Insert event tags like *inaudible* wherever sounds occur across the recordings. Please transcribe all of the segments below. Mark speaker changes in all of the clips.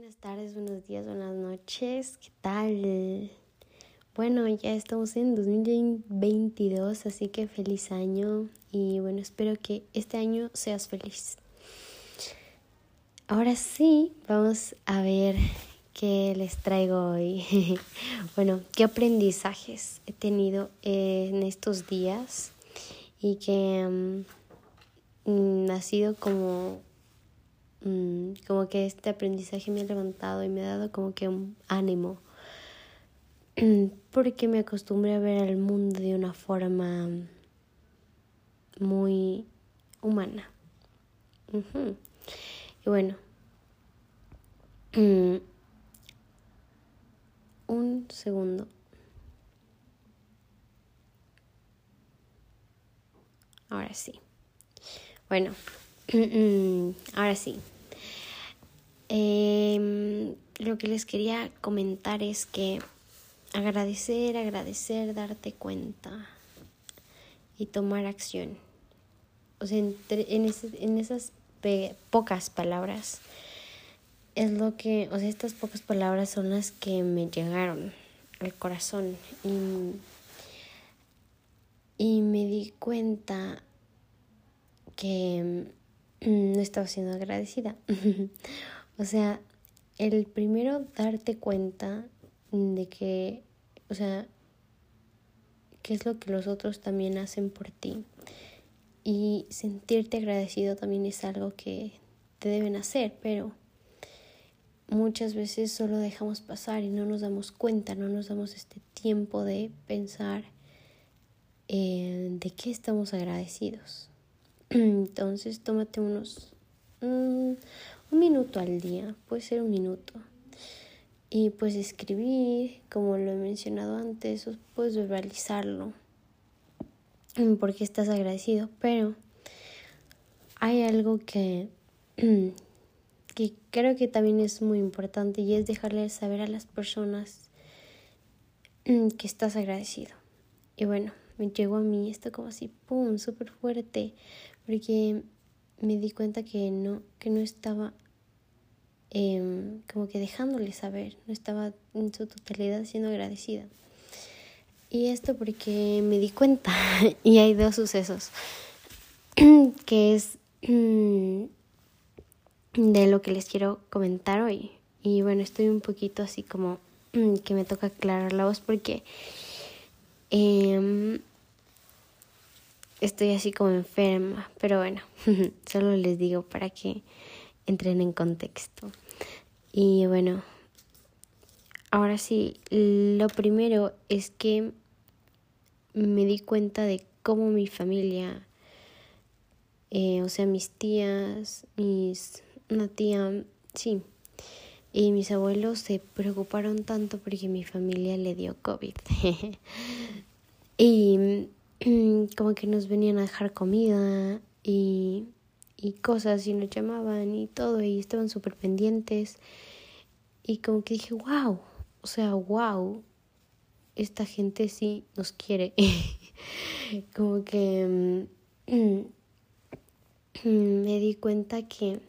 Speaker 1: Buenas tardes, buenos días, buenas noches. ¿Qué tal? Bueno, ya estamos en 2022, así que feliz año y bueno, espero que este año seas feliz. Ahora sí, vamos a ver qué les traigo hoy. *laughs* bueno, qué aprendizajes he tenido en estos días y que mm, ha sido como Mm, como que este aprendizaje me ha levantado y me ha dado como que un ánimo *clears throat* porque me acostumbré a ver al mundo de una forma muy humana. Y bueno, mm, un segundo. Ahora sí. Bueno, ahora sí. Em, lo que les quería comentar es que agradecer, agradecer, darte cuenta y tomar acción. O sea, en, en esas pocas palabras es lo que, o sea, estas pocas palabras son las que me llegaron al corazón y, y me di cuenta que no estaba siendo agradecida. *laughs* o sea, el primero darte cuenta de que, o sea, qué es lo que los otros también hacen por ti. Y sentirte agradecido también es algo que te deben hacer, pero muchas veces solo dejamos pasar y no nos damos cuenta, no nos damos este tiempo de pensar eh, de qué estamos agradecidos. Entonces tómate unos mm, un minuto al día, puede ser un minuto. Y pues escribir, como lo he mencionado antes, puedes verbalizarlo porque estás agradecido, pero hay algo que, *clears throat* que creo que también es muy importante y es dejarle saber a las personas que estás agradecido. Y bueno, me llegó a mí esto como así, ¡pum!, súper fuerte, porque me di cuenta que no, que no estaba em, como que dejándole saber, no estaba en su totalidad siendo agradecida. Y esto porque me di cuenta, *laughs* y hay dos sucesos, *clears throat* que es mm, de lo que les quiero comentar hoy. Y bueno, estoy un poquito así como que me toca aclarar la voz porque eh, estoy así como enferma, pero bueno, *laughs* solo les digo para que entren en contexto. Y bueno, ahora sí, lo primero es que me di cuenta de cómo mi familia, eh, o sea, mis tías, mis, una tía, sí, y mis abuelos se preocuparon tanto porque mi familia le dio COVID. *laughs* y como que nos venían a dejar comida y, y cosas y nos llamaban y todo y estaban súper pendientes y como que dije, wow, o sea, wow, esta gente sí nos quiere. *laughs* como que mm, *clears throat* me di cuenta que,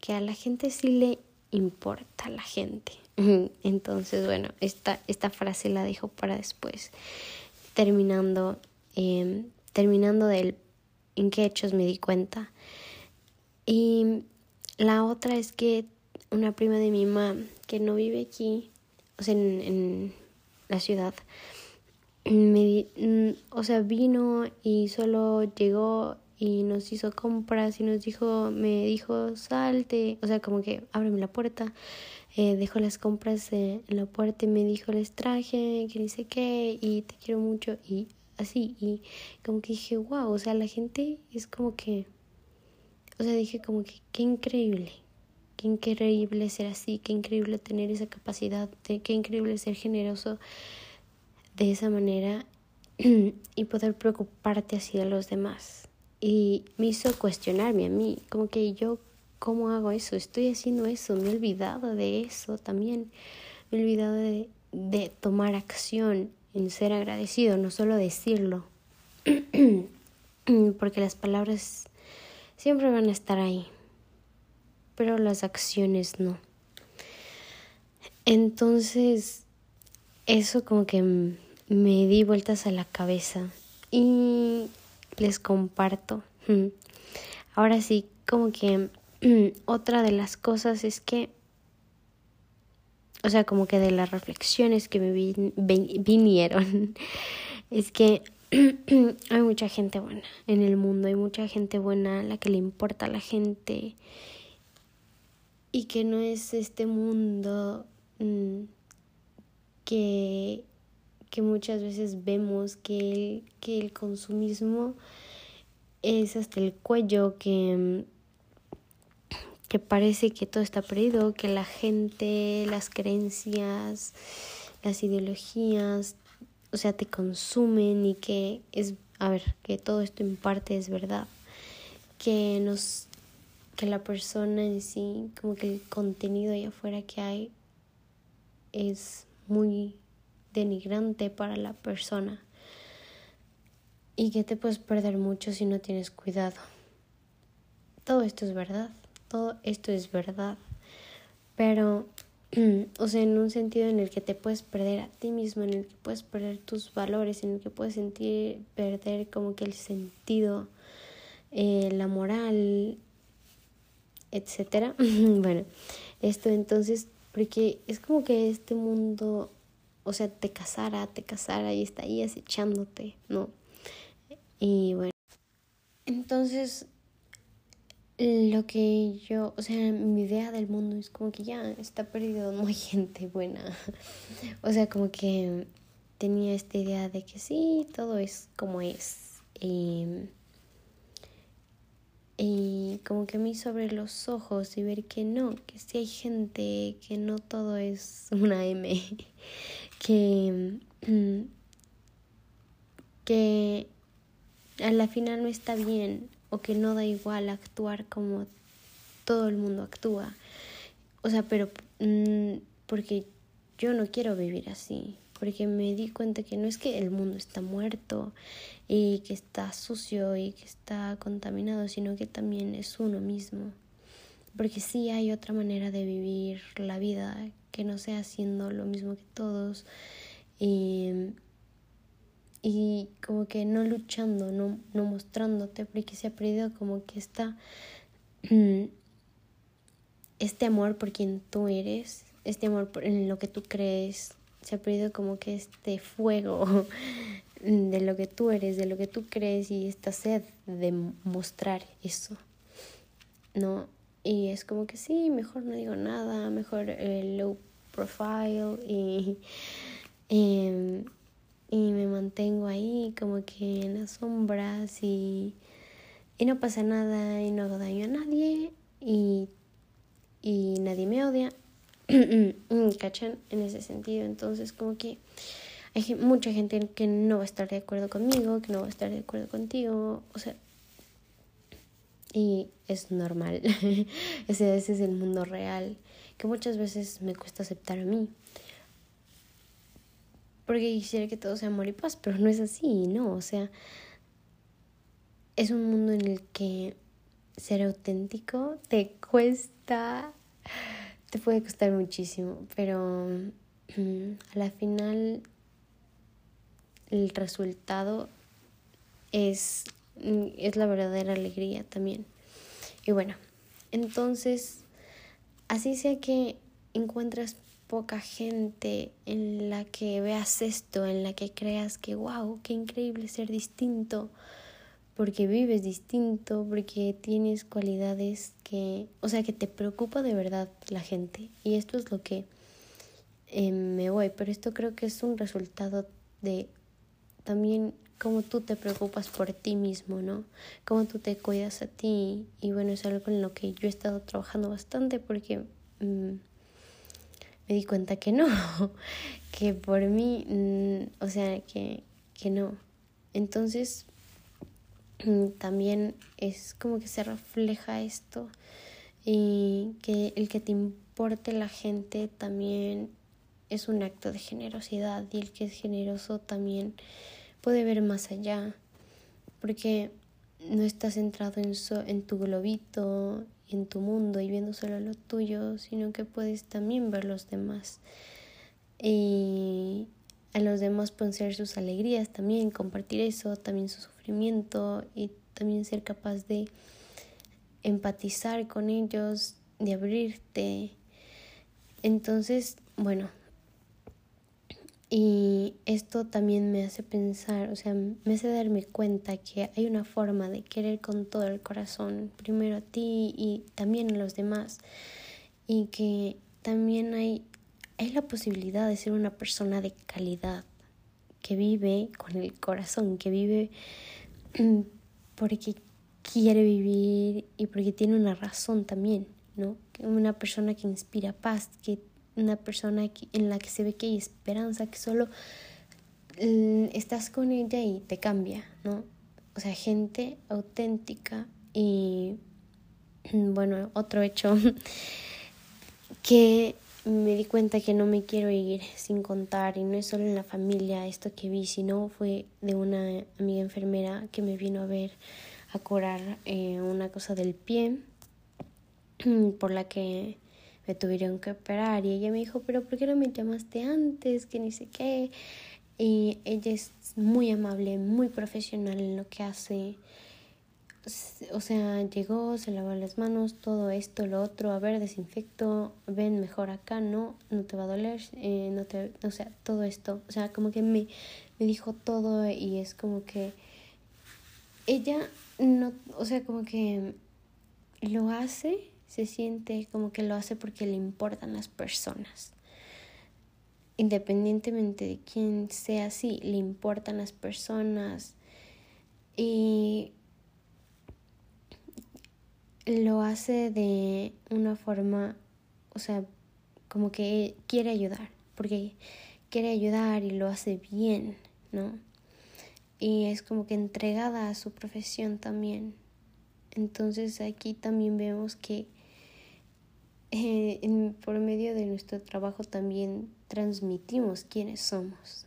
Speaker 1: que a la gente sí le importa la gente. *laughs* Entonces, bueno, esta, esta frase la dejo para después, terminando Em, terminando del en qué hechos me di cuenta. Y la otra es que una prima de mi mamá que no vive aquí, o sea, en, la ciudad, me, mm, o sea, vino y solo llegó y nos hizo compras y nos dijo, me dijo, salte, o sea, como que ábreme la puerta, eh, dejó las compras en la puerta y me dijo, les traje, que dice qué, y te quiero mucho, y así y como que dije, wow, o sea, la gente es como que, o sea, dije como que qué increíble, qué increíble ser así, qué increíble tener esa capacidad, qué increíble ser generoso de esa manera *clears throat* y poder preocuparte así de los demás. Y me hizo cuestionarme a mí, como que yo, ¿cómo hago eso? Estoy haciendo eso, me he olvidado de eso también, me he olvidado de, de tomar acción en ser agradecido, no solo decirlo, *clears throat* porque las palabras siempre van a estar ahí, pero las acciones no. Entonces, eso como que me di vueltas a la cabeza y les comparto. *laughs* Ahora sí, como que *clears throat* otra de las cosas es que, o sea, como que de las reflexiones que me vinieron, *laughs* es que *clears throat* hay mucha gente buena en el mundo, hay mucha gente buena a la que le importa a la gente. Y que no es este mundo mm, que, que muchas veces vemos que que el consumismo es hasta el cuello, que, que parece que todo está perdido, que la gente, las creencias, las ideologías, o sea, te consumen y que es, a ver, que todo esto en parte es verdad, que nos, que la persona en sí, como que el contenido allá afuera que hay es muy denigrante para la persona. Y que te puedes perder mucho si no tienes cuidado. Todo esto es verdad, todo esto es verdad, pero, *clears throat* o sea, en un sentido en el que te puedes perder a ti mismo, en el que puedes perder tus valores, en el que puedes sentir, perder como que el sentido, eh, la moral, etcétera. *laughs* bueno, esto entonces, porque es como que este mundo, o sea, te casara, te casara y está ahí acechándote, ¿no? Y bueno, entonces lo que yo, o sea, mi idea del mundo es como que ya está perdido, *laughs* no hay gente buena. *laughs* O sea, como que tenía esta idea de que sí, todo es como es. Y, como que me sobre los ojos y ver que no, que sí hay gente, que no todo es *laughs* una M, que, que a la final no está bien o que no da igual actuar como todo el mundo actúa. O sea, pero mm, porque yo no quiero vivir así, porque me di cuenta que no es que el mundo está muerto y que está sucio y que está contaminado, sino que también es uno mismo. Porque sí hay otra manera de vivir la vida que no sea haciendo lo mismo que todos. Y y como que no luchando, no, no mostrándote, porque se ha perdido como que está mm, este amor por quien tú eres, este amor por, en lo que tú crees, se ha perdido como que este fuego *laughs* de lo que tú eres, de lo que tú crees y esta sed de mostrar eso, ¿no? Y es como que sí, mejor no digo nada, mejor el low profile y... *laughs* Em, y me mantengo ahí como que en las sombras y, y no pasa nada y no hago daño a nadie y, y nadie me odia. *clears throat* ¿Cachan? En ese sentido. Entonces como que hay mucha gente que no va a estar de acuerdo conmigo, que no va a estar de acuerdo contigo. O sea, y es normal. *laughs* ese, ese es el mundo real que muchas veces me cuesta aceptar a mí porque quisiera que todo sea amor y paz, pero no es así, ¿no? O sea, es un mundo en el que ser auténtico te cuesta, te puede costar muchísimo, pero mm, a la final el resultado es, mm, es la verdadera alegría también. Y bueno, entonces, así sea que encuentras poca gente en la que veas esto, en la que creas que, wow, qué increíble ser distinto, porque vives distinto, porque tienes cualidades que, o sea, que te preocupa de verdad la gente. Y esto es lo que eh, me voy, pero esto creo que es un resultado de también cómo tú te preocupas por ti mismo, ¿no? Cómo tú te cuidas a ti. Y bueno, es algo en lo que yo he estado trabajando bastante porque... Mm, me di cuenta que no, *laughs* que por mí, mm, o sea, que, que no. Entonces, mm, también es como que se refleja esto y que el que te importe la gente también es un acto de generosidad y el que es generoso también puede ver más allá porque no estás centrado en, en tu globito en tu mundo y viendo solo lo tuyo, sino que puedes también ver los demás. Y a los demás ser sus alegrías también, compartir eso, también su sufrimiento y también ser capaz de empatizar con ellos, de abrirte. Entonces, bueno, y esto también me hace pensar, o sea, me hace darme cuenta que hay una forma de querer con todo el corazón, primero a ti y también a los demás. Y que también hay, hay la posibilidad de ser una persona de calidad, que vive con el corazón, que vive porque quiere vivir y porque tiene una razón también, ¿no? Una persona que inspira paz, que una persona en la que se ve que hay esperanza, que solo mm, estás con ella y te cambia, ¿no? O sea, gente auténtica y bueno, otro hecho *laughs* que me di cuenta que no me quiero ir sin contar y no es solo en la familia esto que vi, sino fue de una amiga enfermera que me vino a ver a curar eh, una cosa del pie por la que me tuvieron que operar y ella me dijo, pero ¿por qué no me llamaste antes? Que ni sé qué. Y ella es muy amable, muy profesional en lo que hace. O sea, llegó, se lavó las manos, todo esto, lo otro, a ver, desinfecto, ven mejor acá, no, no te va a doler, eh, no te, o sea, todo esto, o sea, como que me, me dijo todo y es como que ella no, o sea, como que lo hace se siente como que lo hace porque le importan las personas. Independientemente de quién sea así, le importan las personas y lo hace de una forma, o sea, como que quiere ayudar, porque quiere ayudar y lo hace bien, ¿no? Y es como que entregada a su profesión también. Entonces aquí también vemos que eh, por medio de nuestro trabajo también transmitimos quiénes somos.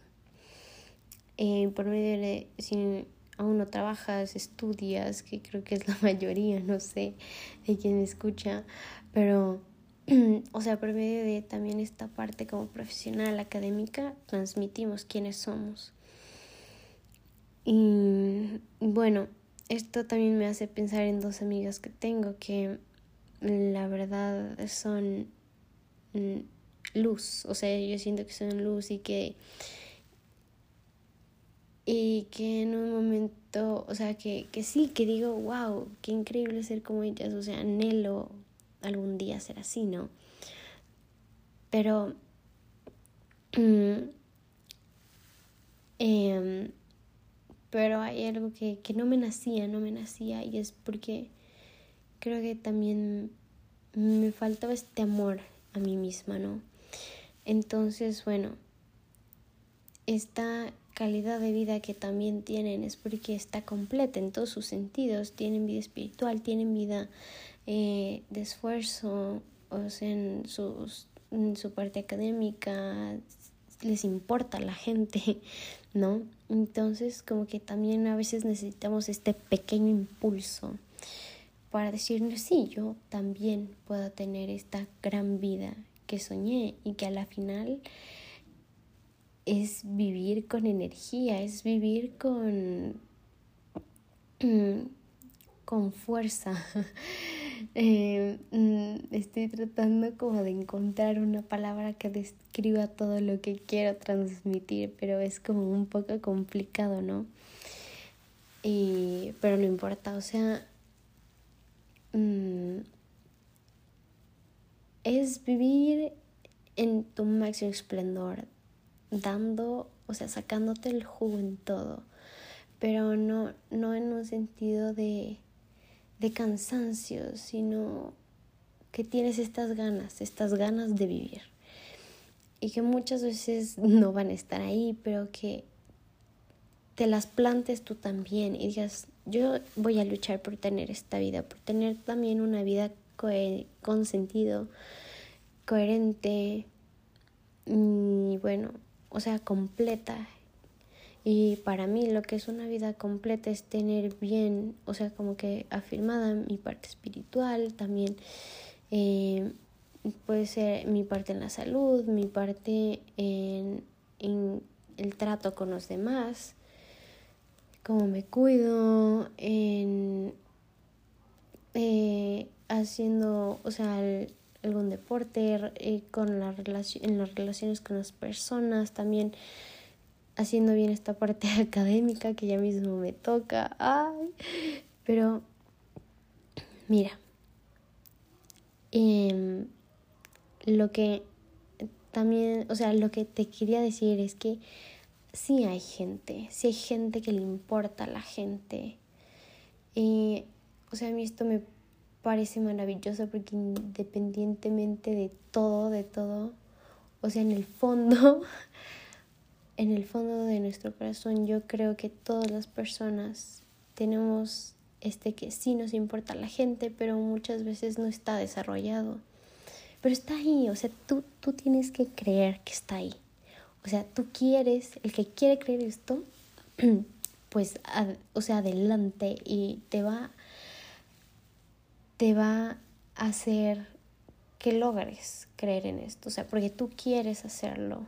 Speaker 1: Eh, por medio de, si aún no trabajas, estudias, que creo que es la *laughs* mayoría, no sé, de quien escucha, pero, *clears throat* o sea, por medio de también esta parte como profesional, académica, transmitimos quiénes somos. Y bueno, esto también me hace pensar en dos amigas que tengo que la verdad son mm, luz, o sea, yo siento que son luz y que y que en un momento, o sea, que, que sí, que digo, wow, qué increíble ser como ellas, o sea, anhelo algún día ser así, ¿no? Pero mm, em, pero hay algo que, que no me nacía, no me nacía y es porque creo que también me faltaba este amor a mí misma, ¿no? Entonces, bueno, esta calidad de vida que también tienen es porque está completa en todos sus sentidos. Tienen vida espiritual, tienen vida eh, de esfuerzo, o sea, en, sus, en su parte académica, les importa la gente, *laughs* ¿no? Entonces, como que también a veces necesitamos este pequeño impulso para decirnos, sí, yo también puedo tener esta gran vida que soñé y que a la final es vivir con energía, es vivir con, *clears throat* con fuerza. *laughs* Eh, mm, estoy tratando como de encontrar una palabra que describa todo lo que quiero transmitir, pero es como un poco complicado, ¿no? Y, pero no importa, o sea, Mm, es vivir en tu máximo esplendor, dando, o sea, sacándote el jugo en todo, pero no, no en un sentido de, de cansancio, sino que tienes estas ganas, estas ganas de vivir. Y que muchas veces no van a estar ahí, pero que te las plantes tú también y digas, yo voy a luchar por tener esta vida, por tener también una vida con sentido, coherente y bueno, o sea, completa, Y para mí lo que es una vida completa es tener bien, o sea, como que afirmada mi parte espiritual, también eh, puede ser mi parte en la salud, mi parte en, en el trato con los demás, cómo me cuido, en eh, haciendo, o sea, algún deporte, eh, con en las relaciones con las personas, también haciendo bien esta parte *laughs* académica que ya mismo me toca. Ay, pero mira, em, lo que también, o sea, lo que te quería decir es que sí hay gente, sí hay gente que le importa a la gente. Y, o sea, a mí esto me parece maravilloso porque independientemente de todo, de todo, o sea, en el fondo *laughs* en el fondo de nuestro corazón yo creo que todas las personas tenemos este que sí nos importa la gente, pero muchas veces no está desarrollado. Pero está ahí, o sea, tú, tú tienes que creer que está ahí. O sea, tú quieres, el que quiere creer esto, *clears throat* pues, o sea, adelante y te va, te va a hacer que logres creer en esto, o sea, porque tú quieres hacerlo.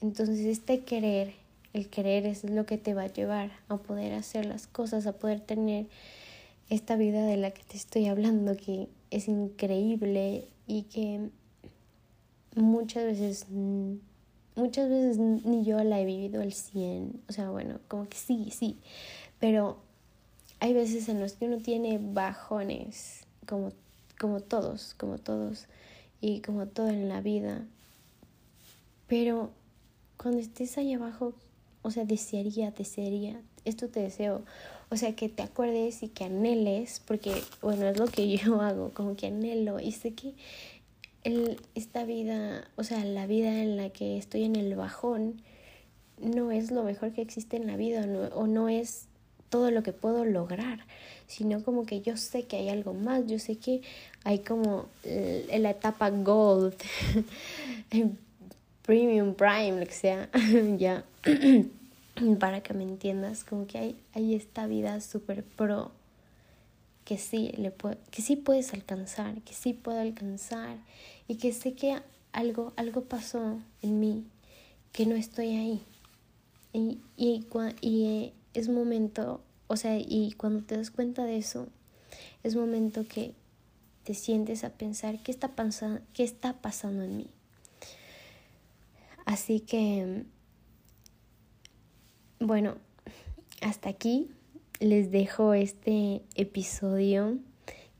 Speaker 1: Entonces este querer, el querer es lo que te va a llevar a poder hacer las cosas, a poder tener esta vida de la que te estoy hablando, que es increíble y que muchas veces, muchas veces ni yo la he vivido al 100, o sea, bueno, como que sí, sí, pero hay veces en los que uno tiene bajones, como, como todos, como todos, y como todo en la vida, pero cuando estés ahí abajo, o sea, desearía, desearía, esto te deseo, o sea, que te acuerdes y que anheles, porque, bueno, es lo que *laughs* yo hago, como que anhelo, y sé que el, esta vida, o sea, la vida en la que estoy en el bajón, no es lo mejor que existe en la vida, o no es todo lo que puedo lograr, sino como que yo sé que hay algo más, yo sé que hay como la etapa gold, *laughs* premium, prime, lo que sea, *laughs* ya, *clears throat* para que me entiendas, como que hay, hay esta vida súper pro que sí, le que sí puedes alcanzar, que sí puedo alcanzar y que sé que algo, algo pasó en mí, que no estoy ahí. Y, y, y es momento, o sea, y cuando te das cuenta de eso, es momento que te sientes a pensar qué está, qué está pasando en mí. Así que, bueno, hasta aquí les dejo este episodio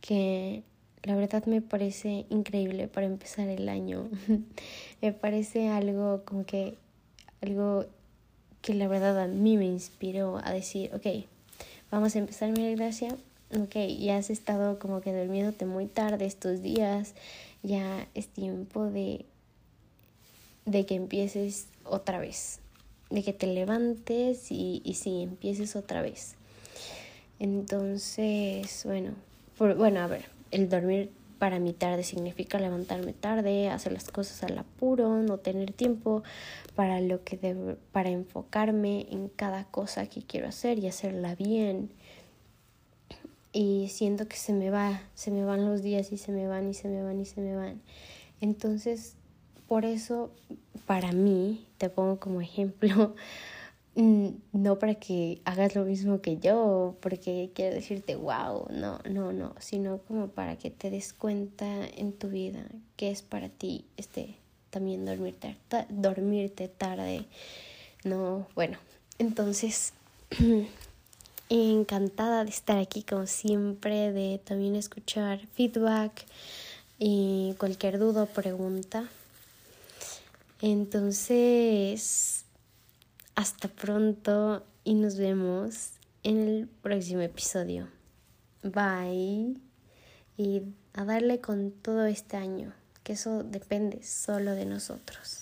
Speaker 1: que la verdad me parece increíble para empezar el año. *laughs* me parece algo como que, algo que la verdad a mí me inspiró a decir, ok, vamos a empezar, mi gracia. Ok, ya has estado como que durmiéndote muy tarde estos días, ya es tiempo de de que empieces otra vez, de que te levantes y, y sí, empieces otra vez. Entonces, bueno, bueno, a ver, el dormir para mí tarde significa levantarme tarde, hacer las cosas al apuro, no tener tiempo para lo que debo, para enfocarme en cada cosa que quiero hacer y hacerla bien. Y siento que se me va, se me van los días y se me van y se me van y se me van. Entonces, por eso, para mí, te pongo como ejemplo, no para que hagas lo mismo que yo, porque quiero decirte, wow, no, no, no, sino como para que te des cuenta en tu vida que es para ti este también dormirte, dormirte tarde, no, bueno, entonces *clears throat* encantada de estar aquí como siempre, de también escuchar feedback y cualquier duda o pregunta. Entonces, hasta pronto y nos vemos en el próximo episodio. Bye. Y a darle con todo este año, que eso depende solo de nosotros.